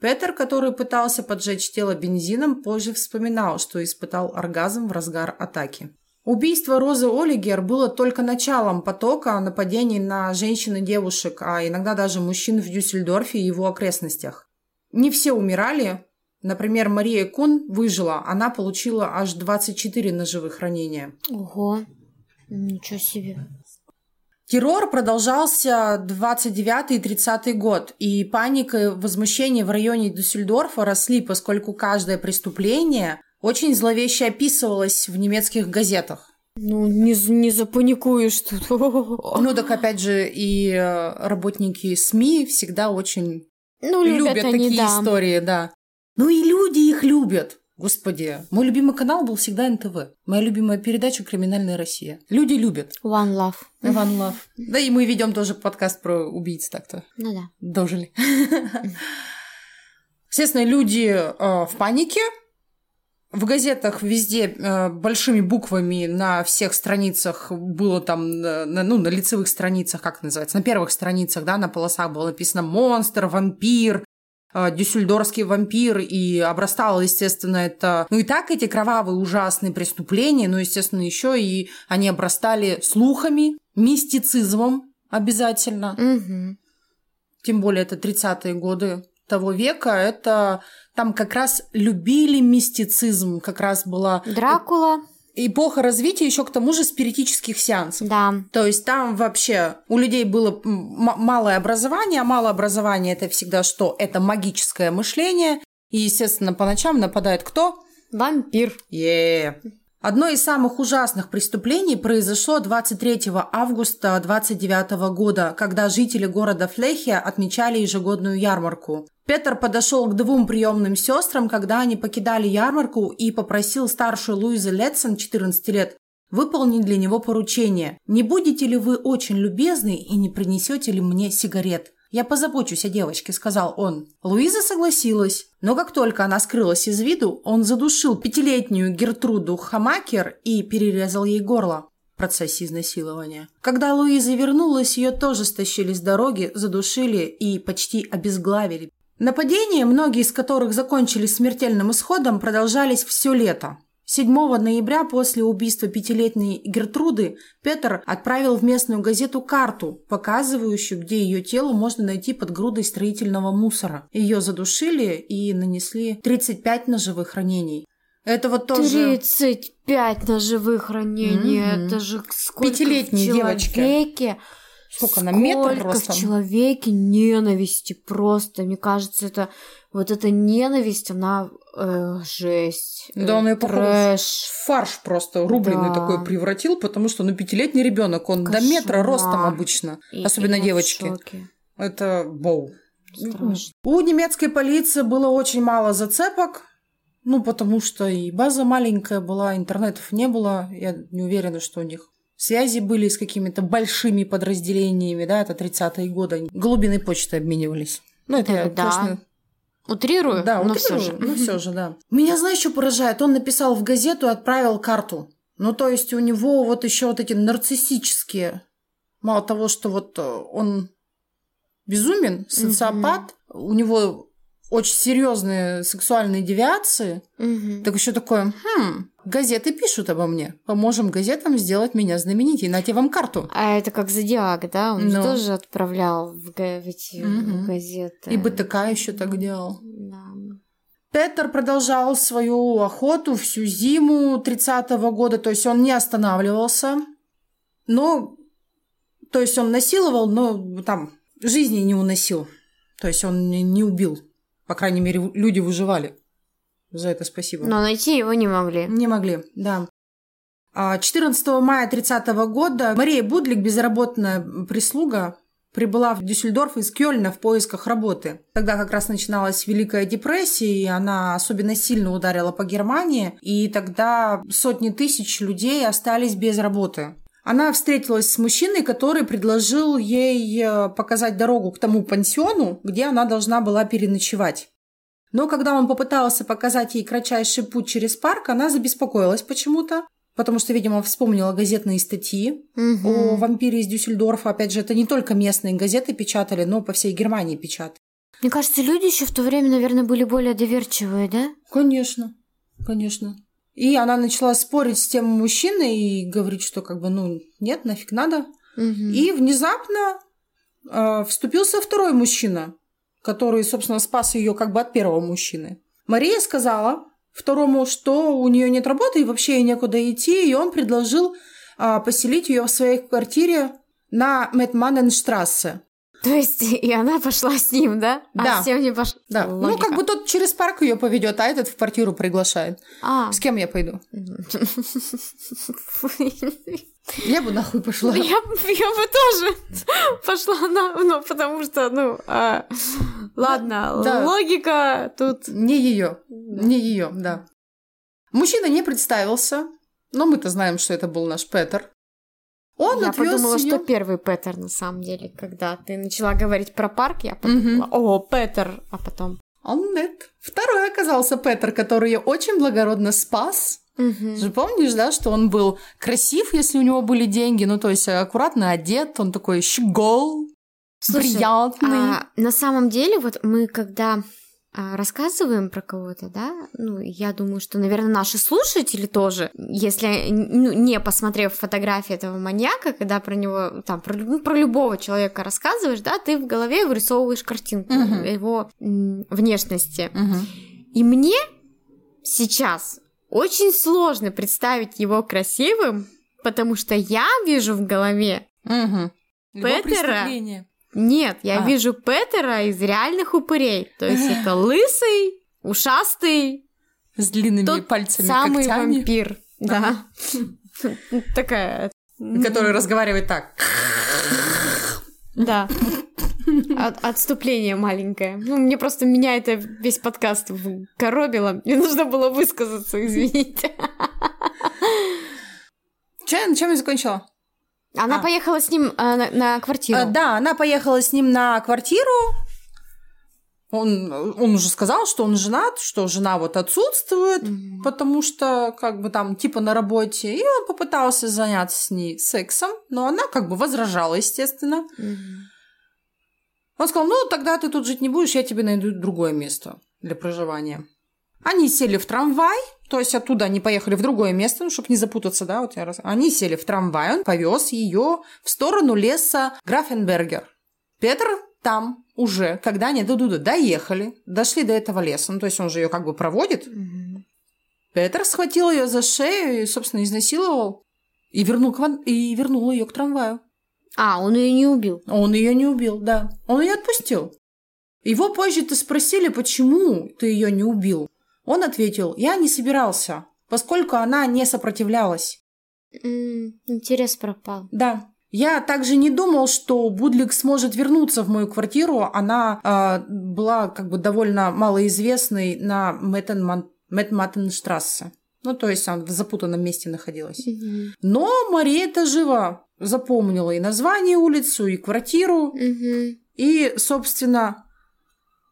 Петер, который пытался поджечь тело бензином, позже вспоминал, что испытал оргазм в разгар атаки. Убийство Розы Олигер было только началом потока нападений на женщин и девушек, а иногда даже мужчин в Дюссельдорфе и его окрестностях. Не все умирали. Например, Мария Кун выжила, она получила аж 24 ножевых ранения. Ого, ничего себе. Террор продолжался 29 и 30 год, и паника и возмущение в районе Дюссельдорфа росли, поскольку каждое преступление очень зловеще описывалось в немецких газетах. Ну, не, не запаникуешь тут. Ну, так опять же, и э, работники СМИ всегда очень ну, любят, любят они, такие да. истории, да. Ну и люди их любят. Господи, мой любимый канал был всегда НТВ. Моя любимая передача «Криминальная Россия». Люди любят. One Love. Иван Лав. Да и мы ведем тоже подкаст про убийц так-то. Ну да. Дожили. Естественно, люди э, в панике. В газетах везде э, большими буквами на всех страницах было там, на, на- ну, на лицевых страницах, как это называется, на первых страницах, да, на полосах было написано «монстр», «вампир», э, «дюссельдорфский вампир», и обрастало, естественно, это... Ну и так эти кровавые ужасные преступления, но, естественно, еще и они обрастали слухами, мистицизмом обязательно Мгм. тем более это 30-е годы того века, это там как раз любили мистицизм, как раз была Дракула. Эпоха развития еще к тому же спиритических сеансов. Да. То есть там вообще у людей было малое образование, а малое образование это всегда что? Это магическое мышление. И, естественно, по ночам нападает кто? Вампир. Е. Одно из самых ужасных преступлений произошло 23 августа 29 года, когда жители города Флехия отмечали ежегодную ярмарку. Петр подошел к двум приемным сестрам, когда они покидали ярмарку, и попросил старшую Луизу Летсон, 14 лет, выполнить для него поручение. «Не будете ли вы очень любезны и не принесете ли мне сигарет?» «Я позабочусь о девочке», — сказал он. Луиза согласилась, но как только она скрылась из виду, он задушил пятилетнюю Гертруду Хамакер и перерезал ей горло в процессе изнасилования. Когда Луиза вернулась, ее тоже стащили с дороги, задушили и почти обезглавили. Нападения, многие из которых закончились смертельным исходом, продолжались все лето. 7 ноября после убийства пятилетней Гертруды Петр отправил в местную газету карту, показывающую, где ее тело можно найти под грудой строительного мусора. Ее задушили и нанесли 35 ножевых ранений. Это вот тоже... 35 ножевых ранений. Мгм. Это же сколько Пятилетней в девочке. Сколько она, метр ростом? в человеке ненависти просто. Мне кажется, это вот эта ненависть, она э, жесть. Да, он э, ее трэш. фарш просто рубленый Да. такой превратил, потому что, ну, пятилетний ребенок, он до метра Кошмар. ростом обычно, И- особенно и девочки. Это боу. Страшно. У немецкой полиции было очень мало зацепок, ну, потому что и база маленькая была, интернетов не было. Я не уверена, что у них связи были с какими-то большими подразделениями, да, это 30-е годы. Они Голубиной почтой обменивались. Ну, это я, Да. конечно, Утрирую, да, но вот все же. Ну, все же, да. Меня, знаешь, что поражает? Он написал в газету и отправил карту. Ну, то есть у него вот еще вот эти нарциссические. Мало того, что вот э, он безумен, социопат, у него очень серьезные сексуальные девиации, Мгм. так еще такое, хм, газеты пишут обо мне. Поможем газетам сделать меня знаменитей. Нате вам карту. А это как Зодиак, да? Он же Ну. тоже отправлял в, га- в эти Мгм. газеты. И БТК еще так делал. Да. Петер продолжал свою охоту всю зиму 30-го года, то есть он не останавливался. Но, то есть он насиловал, но там жизни не уносил. То есть он не убил. По крайней мере, люди выживали. За это спасибо. Но найти его не могли. Не могли, да. А 14 мая 30 года Мария Будлик, безработная прислуга, прибыла в Дюссельдорф из Кёльна в поисках работы. Тогда как раз начиналась Великая депрессия, и она особенно сильно ударила по Германии, и тогда сотни тысяч людей остались без работы. Она встретилась с мужчиной, который предложил ей э, показать дорогу к тому пансиону, где она должна была переночевать. Но когда он попытался показать ей кратчайший путь через парк, она забеспокоилась почему-то, потому что, видимо, вспомнила газетные статьи Мгм. о вампире из Дюссельдорфа. Опять же, это не только местные газеты печатали, но по всей Германии печатали. Мне кажется, люди еще в то время, наверное, были более доверчивые, да? Конечно, конечно. И она начала спорить с тем мужчиной и говорить, что как бы, ну, нет, нафиг надо. Мгм. И внезапно э, вступился второй мужчина, который, собственно, спас ее как бы от первого мужчины. Мария сказала второму, что у нее нет работы и вообще ей некуда идти, и он предложил а, поселить ее в своей квартире на Метманенштрассе. То есть и она пошла с ним, да? Да. А всем не пошла. Да, ну Логика. как бы тот через парк ее поведет, а этот в квартиру приглашает. А. С кем я пойду? Я бы нахуй пошла. Я, я бы тоже пошла на, ну, потому что, ну, а, ладно, Да. логика тут. Не ее, не ее, да. Мужчина не представился, но мы-то знаем, что это был наш Петер. Он я подумала, её- что первый Петер на самом деле, когда ты начала говорить про парк, я подумала, о, Петер, а потом... Он нет. Второй оказался Петер, который ее очень благородно спас. Ты же помнишь, да, что он был красив, если у него были деньги, ну, то есть аккуратно одет, он такой щегол, Слушай, приятный. А, на самом деле, вот мы когда рассказываем про кого-то, да, ну, я думаю, что, наверное, наши слушатели тоже, если ну, не посмотрев фотографии этого маньяка, когда про него, там, про, лю- про любого человека рассказываешь, да, ты в голове вырисовываешь картинку Мгм. его внешности. Мгм. И мне сейчас очень сложно представить его красивым, потому что я вижу в голове. Его Петера? Нет, я А. вижу Петера из реальных упырей. То есть это лысый, ушастый, С длинными тот пальцами, самый когтями, вампир. Да. Такая. который разговаривает так. Да. От- отступление маленькое. Ну, мне просто меня это весь подкаст коробило. Мне нужно было высказаться, извините. Чем, чем я закончила? Она А. поехала с ним а, на, на квартиру. А, да, она поехала с ним на квартиру. Он, он уже сказал, что он женат, что жена вот отсутствует, Мгм. потому что как бы там типа на работе. И он попытался заняться с ней сексом, но она как бы возражала, естественно. Мгм. Он сказал, ну тогда ты тут жить не будешь, я тебе найду другое место для проживания. Они сели в трамвай, то есть оттуда они поехали в другое место, ну, чтобы не запутаться, да, вот я раз... Они сели в трамвай, он повез ее в сторону леса Графенбергер. Петр там уже, когда они до Дуда доехали, дошли до этого леса, ну, то есть он же ее как бы проводит, Мгм. Петр схватил ее за шею и, собственно, изнасиловал и вернул, к и вернул ее к трамваю. А, он ее не убил. Он ее не убил, да. Он ее отпустил. Его позже-то спросили, почему ты ее не убил. Он ответил, я не собирался, поскольку она не сопротивлялась. Интерес пропал. Да. Я также не думал, что Будлик сможет вернуться в мою квартиру. Она а, была как бы довольно малоизвестной на Мэттенматтенштрассе. Ну, то есть она в запутанном месте находилась. Мгм. Но Мария-то жива. Запомнила и название улицу, и квартиру. Мгм. И, собственно,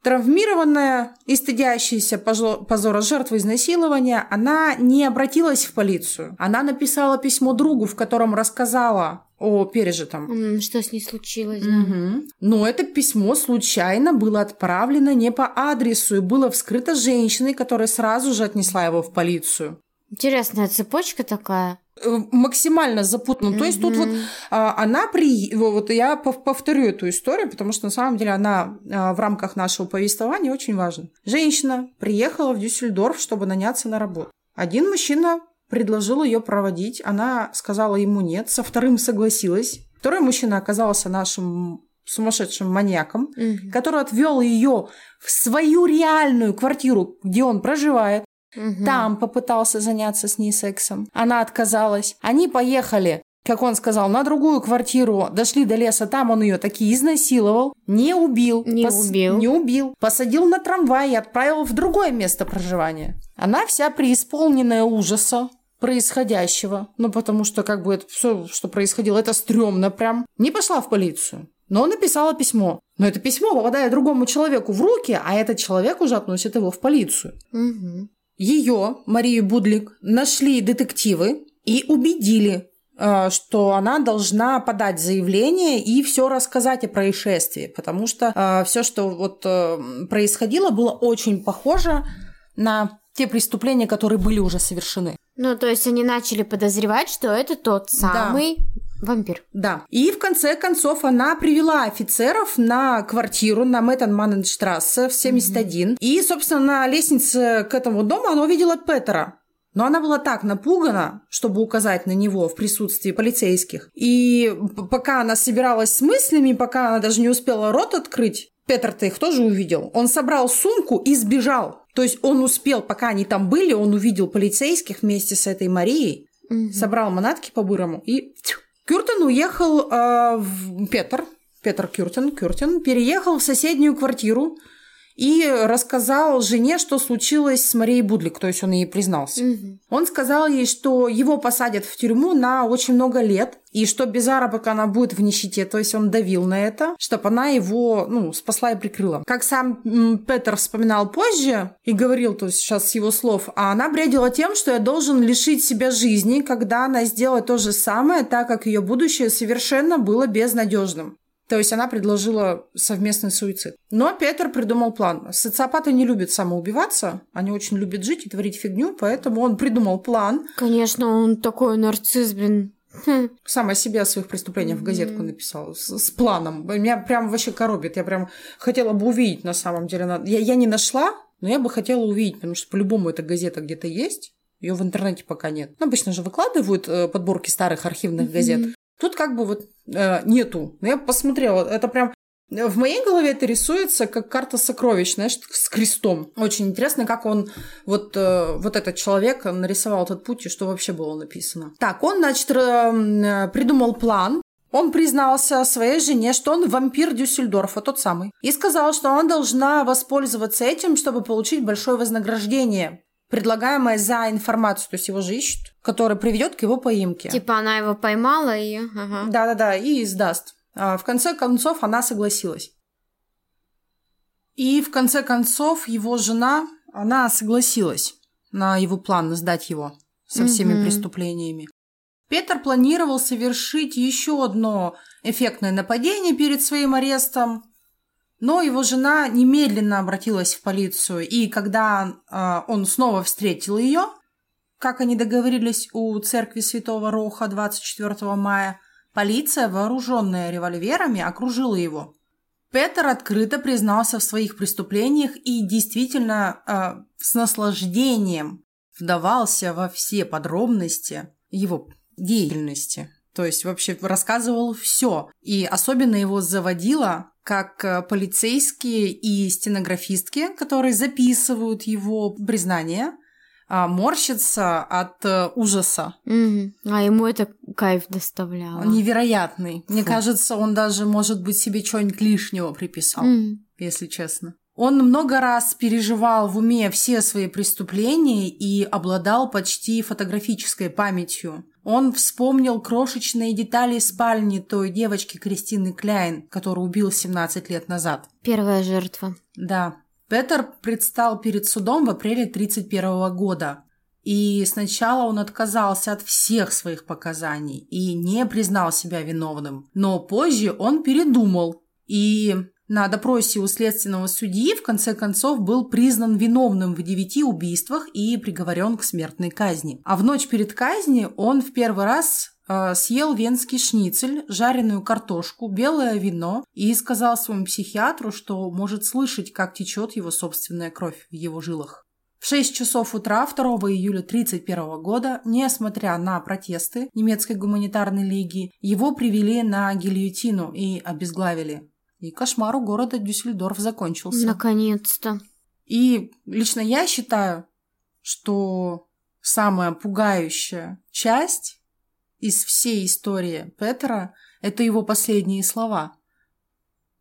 травмированная и стыдящаяся позора жертвы изнасилования, она не обратилась в полицию. Она написала письмо другу, в котором рассказала о пережитом. Что с ней случилось? да? Мгм. Но это письмо случайно было отправлено не по адресу и было вскрыто женщиной, которая сразу же отнесла его в полицию. Интересная цепочка такая. Э, Максимально запутанно. То есть тут вот. А, Она при... Вот я пов- повторю эту историю, потому что на самом деле она а, в рамках нашего повествования очень важна. Женщина приехала в Дюссельдорф, чтобы наняться на работу. Один мужчина предложил ее проводить. Она сказала ему нет, со вторым согласилась. Второй мужчина оказался нашим сумасшедшим маньяком, Мгм. который отвел ее в свою реальную квартиру, где он проживает. Мгм. Там попытался заняться с ней сексом. Она отказалась. Они поехали, как он сказал, на другую квартиру. Дошли до леса, там он ее таки изнасиловал. Не убил. Не убил. Не убил. Посадил на трамвай и отправил в другое место проживания. Она вся преисполненная ужаса происходящего. Ну, потому что как бы это все, что происходило, это стрёмно прям. Не пошла в полицию. Но написала письмо. Но это письмо попадает другому человеку в руки, а этот человек уже относит его в полицию. Мгм. Ее, Марию Будлик, нашли детективы и убедили, э, что она должна подать заявление и все рассказать о происшествии, потому что все, что вот э, происходило, было очень похоже на те преступления, которые были уже совершены. Ну, то есть они начали подозревать, что это тот самый вампир. Да. И в конце концов она привела офицеров на квартиру на Мэттенманненштрассе в 71. И, собственно, на лестнице к этому дому она увидела Петера. Но она была так напугана, чтобы указать на него в присутствии полицейских. И пока она собиралась с мыслями, пока она даже не успела рот открыть, Петр-то их тоже увидел. Он собрал сумку и сбежал. То есть он успел, пока они там были, он увидел полицейских вместе с этой Марией, Мгм. собрал манатки по-бырому и... тьфу. Кюртен уехал э, в... Петр, Петр Кюртен, Кюртен, переехал в соседнюю квартиру и рассказал жене, что случилось с Марией Будлик, то есть он ей признался. Мгм. Он сказал ей, что его посадят в тюрьму на очень много лет, и что без заработка она будет в нищете, то есть он давил на это, чтобы она его, ну, спасла и прикрыла. Как сам Петер вспоминал позже и говорил, то есть сейчас с его слов, а она бредила тем, что я должен лишить себя жизни, когда она сделает то же самое, так как ее будущее совершенно было безнадежным. То есть она предложила совместный суицид. Но Петр придумал план. Социопаты не любят самоубиваться, они очень любят жить и творить фигню, поэтому он придумал план. Конечно, он такой нарцисс, блин. Хм. Сам о себе, о своих преступлениях в газетку написал с, с планом. Меня прям вообще коробит. Я прям хотела бы увидеть на самом деле. Я, я не нашла, но я бы хотела увидеть, потому что по-любому эта газета где-то есть. Ее в интернете пока нет. Ну, обычно же выкладывают э, подборки старых архивных газет. Тут как бы вот э, нету. Но я посмотрела, это прям э, в моей голове это рисуется как карта сокровищ, знаешь, с крестом. Очень интересно, как он, вот, э, вот этот человек нарисовал этот путь и что вообще было написано. Так, он, значит, р- э, придумал план. Он признался своей жене, что он вампир Дюссельдорфа, тот самый. И сказал, что она должна воспользоваться этим, чтобы получить большое вознаграждение, предлагаемое за информацию, то есть его же ищут, которая приведет к его поимке. Типа она его поймала и... Ага. Да-да-да, и сдаст. А в конце концов она согласилась. И в конце концов его жена, она согласилась на его план сдать его со всеми Мгм. преступлениями. Петр планировал совершить еще одно эффектное нападение перед своим арестом, но его жена немедленно обратилась в полицию, и когда а, он снова встретил ее, как они договорились у церкви Святого Роха 24 мая, полиция, вооруженная револьверами, окружила его. Петер открыто признался в своих преступлениях и действительно а, с наслаждением вдавался во все подробности его деятельности. То есть вообще рассказывал все. И особенно его заводило, как э, полицейские и стенографистки, которые записывают его признание, а, морщатся от э, ужаса. Мгм. А ему это кайф доставляло. Невероятный. Мне Фу. кажется, он даже, может быть, себе что-нибудь лишнего приписал, Мгм. если честно. Он много раз переживал в уме все свои преступления и обладал почти фотографической памятью. Он вспомнил крошечные детали спальни той девочки Кристины Кляйн, которую убил 17 лет назад. Первая жертва. Да. Петер предстал перед судом в апреле 1931 года. И сначала он отказался от всех своих показаний и не признал себя виновным. Но позже он передумал. И на допросе у следственного судьи в конце концов был признан виновным в девяти убийствах и приговорен к смертной казни. А в ночь перед казнью он в первый раз съел венский шницель, жареную картошку, белое вино и сказал своему психиатру, что может слышать, как течет его собственная кровь в его жилах. В 6 часов утра 2 июля 1931 года, несмотря на протесты немецкой гуманитарной лиги, его привели на гильотину и обезглавили. И кошмар у города Дюссельдорф закончился. Наконец-то. И лично я считаю, что самая пугающая часть из всей истории Петера – это его последние слова.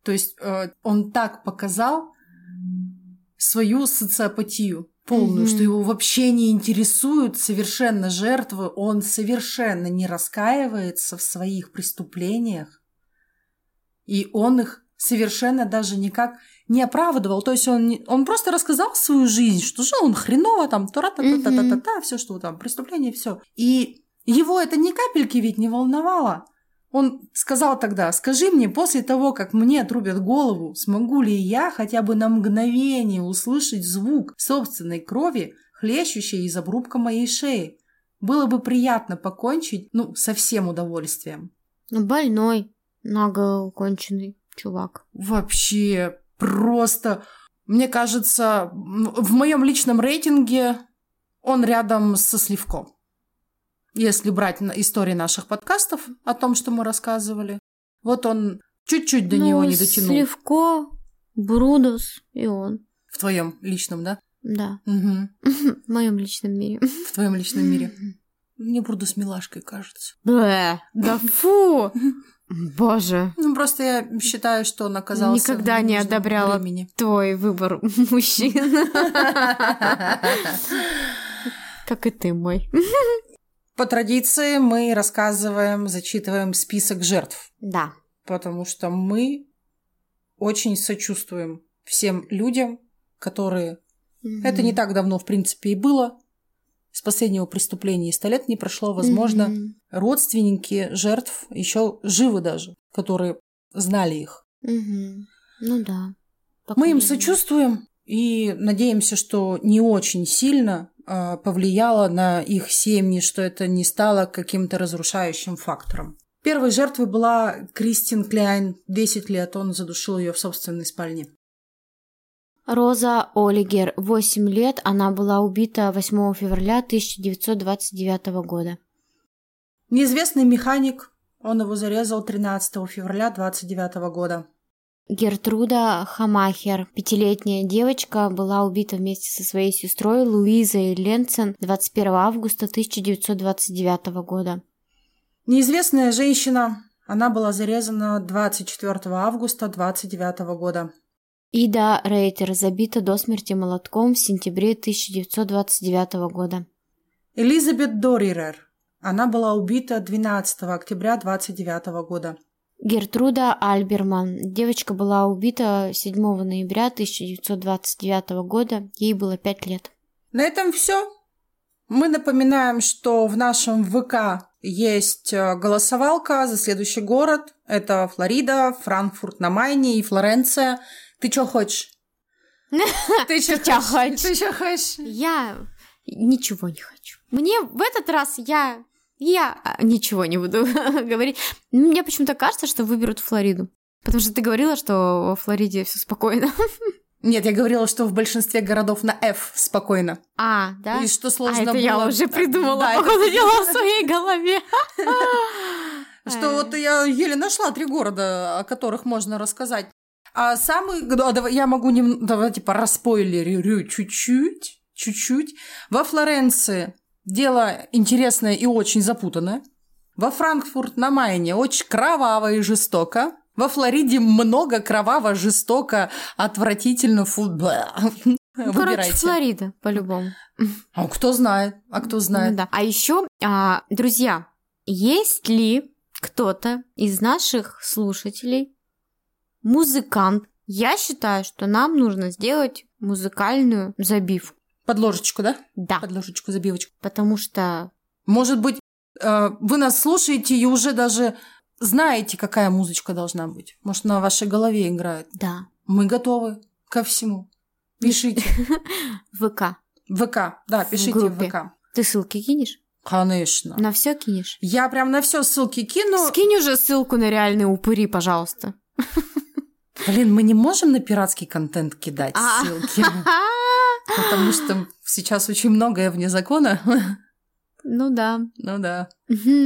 То есть э, он так показал свою социопатию полную, Мгм. что его вообще не интересуют совершенно жертвы, он совершенно не раскаивается в своих преступлениях, и он их совершенно даже никак не оправдывал. То есть он, он просто рассказал свою жизнь, что жил он хреново, там, та та та та та та та все, что там, преступление, все. И его это ни капельки ведь не волновало. Он сказал тогда, скажи мне, после того, как мне отрубят голову, смогу ли я хотя бы на мгновение услышать звук собственной крови, хлещущей из обрубка моей шеи? Было бы приятно покончить, ну, со всем удовольствием. Больной, наголо конченый чувак. Вообще, просто, мне кажется, в моем личном рейтинге он рядом со Сливко. Если брать истории наших подкастов о том, что мы рассказывали, вот он чуть-чуть до Ну, него не дотянул. Сливко, Брудос и он. В твоем личном, да? Да. Мгм. В моем личном мире. В твоем личном мире. Мне с милашкой кажется. Бэ, да фу! Боже. Ну, просто я считаю, что он оказался Никогда не одобряла времени. твой выбор мужчин. Как и ты мой. По традиции мы рассказываем, зачитываем список жертв, Да. потому что мы очень сочувствуем всем людям, которые... Это не так давно, в принципе, и было. С последнего преступления и сто лет не прошло. Возможно, Мгм. родственники жертв еще живы даже, которые знали их. Мгм. Ну да. Мы им сочувствуем и надеемся, что не очень сильно повлияло на их семьи, что это не стало каким-то разрушающим фактором. Первой жертвой была Кристин Кляйн, 10 лет, он задушил ее в собственной спальне. Роза Олигер, 8 лет, она была убита 8 февраля 1929 года. Неизвестный механик, он его зарезал 13 февраля 29 года. Гертруда Хамахер, пятилетняя девочка, была убита вместе со своей сестрой Луизой Ленцен 21 августа 1929 года. Неизвестная женщина, она была зарезана 24 августа 29 года. Ида Рейтер забита до смерти молотком в сентябре 1929 года. Элизабет Дорирер, она была убита 12 октября 29 года. Гертруда Альберман. Девочка была убита 7 ноября 1929 года. Ей было 5 лет. На этом все. Мы напоминаем, что в нашем ВК есть э, голосовалка за следующий город. Это Флорида, Франкфурт на Майне и Флоренция. Ты что хочешь? Ты чё хочешь? Ты что хочешь? Я ничего не хочу. Мне в этот раз я... Я а, ничего не буду говорить. Мне почему-то кажется, что выберут Флориду. Потому что ты говорила, что во Флориде все спокойно. Нет, я говорила, что в большинстве городов на F спокойно. А, да? И что А сложно это было... я уже придумала, Да, по это- дела в своей голове. Что вот я еле нашла три города, о которых можно рассказать. А самый... давай, я могу... Давайте пораспойлерю чуть-чуть. Чуть-чуть. Во Флоренции дело интересное и очень запутанное. Во Франкфурт на Майне очень кроваво и жестоко. Во Флориде много кроваво, жестоко, отвратительно. Фу... Ну, Короче. Флорида, по-любому. А кто знает? А кто знает? Да. А еще, друзья, есть ли кто-то из наших слушателей музыкант? Я считаю, что нам нужно сделать музыкальную забивку. Под ложечку, да? Да, Под ложечку, забивочку. потому что Может быть, э, вы нас слушаете и уже даже знаете, какая музычка должна быть. Может, на вашей голове играет. да, Мы готовы ко всему. Пишите. ВК. ВК. Да, пишите в. ВК. Ты ссылки кинешь? Конечно. На все кинешь? Я прям на все ссылки кину. Скинь уже ссылку на реальные упыри, пожалуйста. Блин, мы не можем на пиратский контент кидать А. ссылки. Потому что сейчас очень многое вне закона. Ну да. Ну да.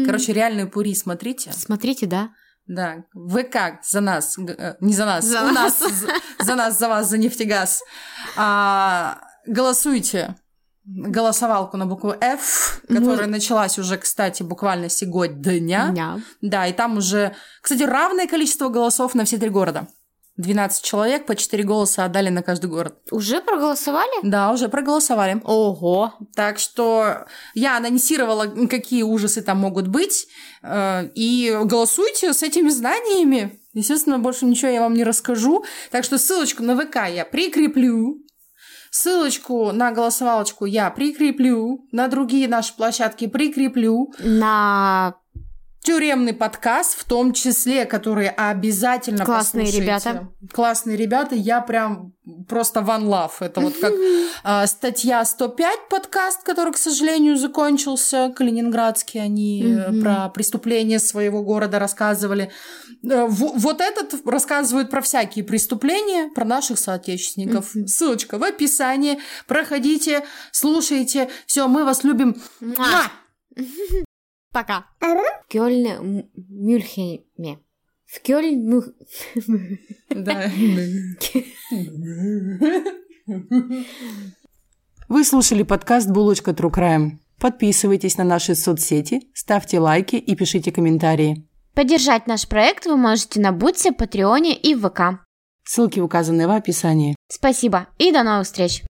Короче, реальные пури смотрите. Смотрите, да. Да, ВК за нас, э, не за нас, За у нас. нас, за, за нас, за вас, за нефтегаз. А, голосуйте. Голосовалку на букву F, которая началась уже, кстати, буквально сегодня. Ня. Да, и там уже, кстати, равное количество голосов на все три города. 12 человек, по 4 голоса отдали на каждый город. Уже проголосовали? Да, уже проголосовали. Ого. Так что я анонсировала, какие ужасы там могут быть. э, И голосуйте с этими знаниями. Естественно, больше ничего я вам не расскажу. Так что ссылочку на ВК я прикреплю. Ссылочку на голосовалочку я прикреплю. На другие наши площадки прикреплю. На Тюремный подкаст, в том числе, которые обязательно Классные послушайте. ребята. Классные ребята. Я прям просто one love. Это вот как а, статья 105 подкаст, который, к сожалению, закончился. Калининградский. Они э, Мгм. про преступления своего города рассказывали. Э, во- Вот этот рассказывает про всякие преступления, про наших соотечественников. Мгм. Ссылочка в описании. Проходите, слушайте. Все, мы вас любим. Муа. Пока. В Кёльне, М- Мюнхене. В Кёльн... Мюх- Да. Вы слушали подкаст «Булочка True Crime». Подписывайтесь на наши соцсети, ставьте лайки и пишите комментарии. Поддержать наш проект вы можете на Бутсе, Патреоне и в ВК. Ссылки указаны в описании. Спасибо и до новых встреч!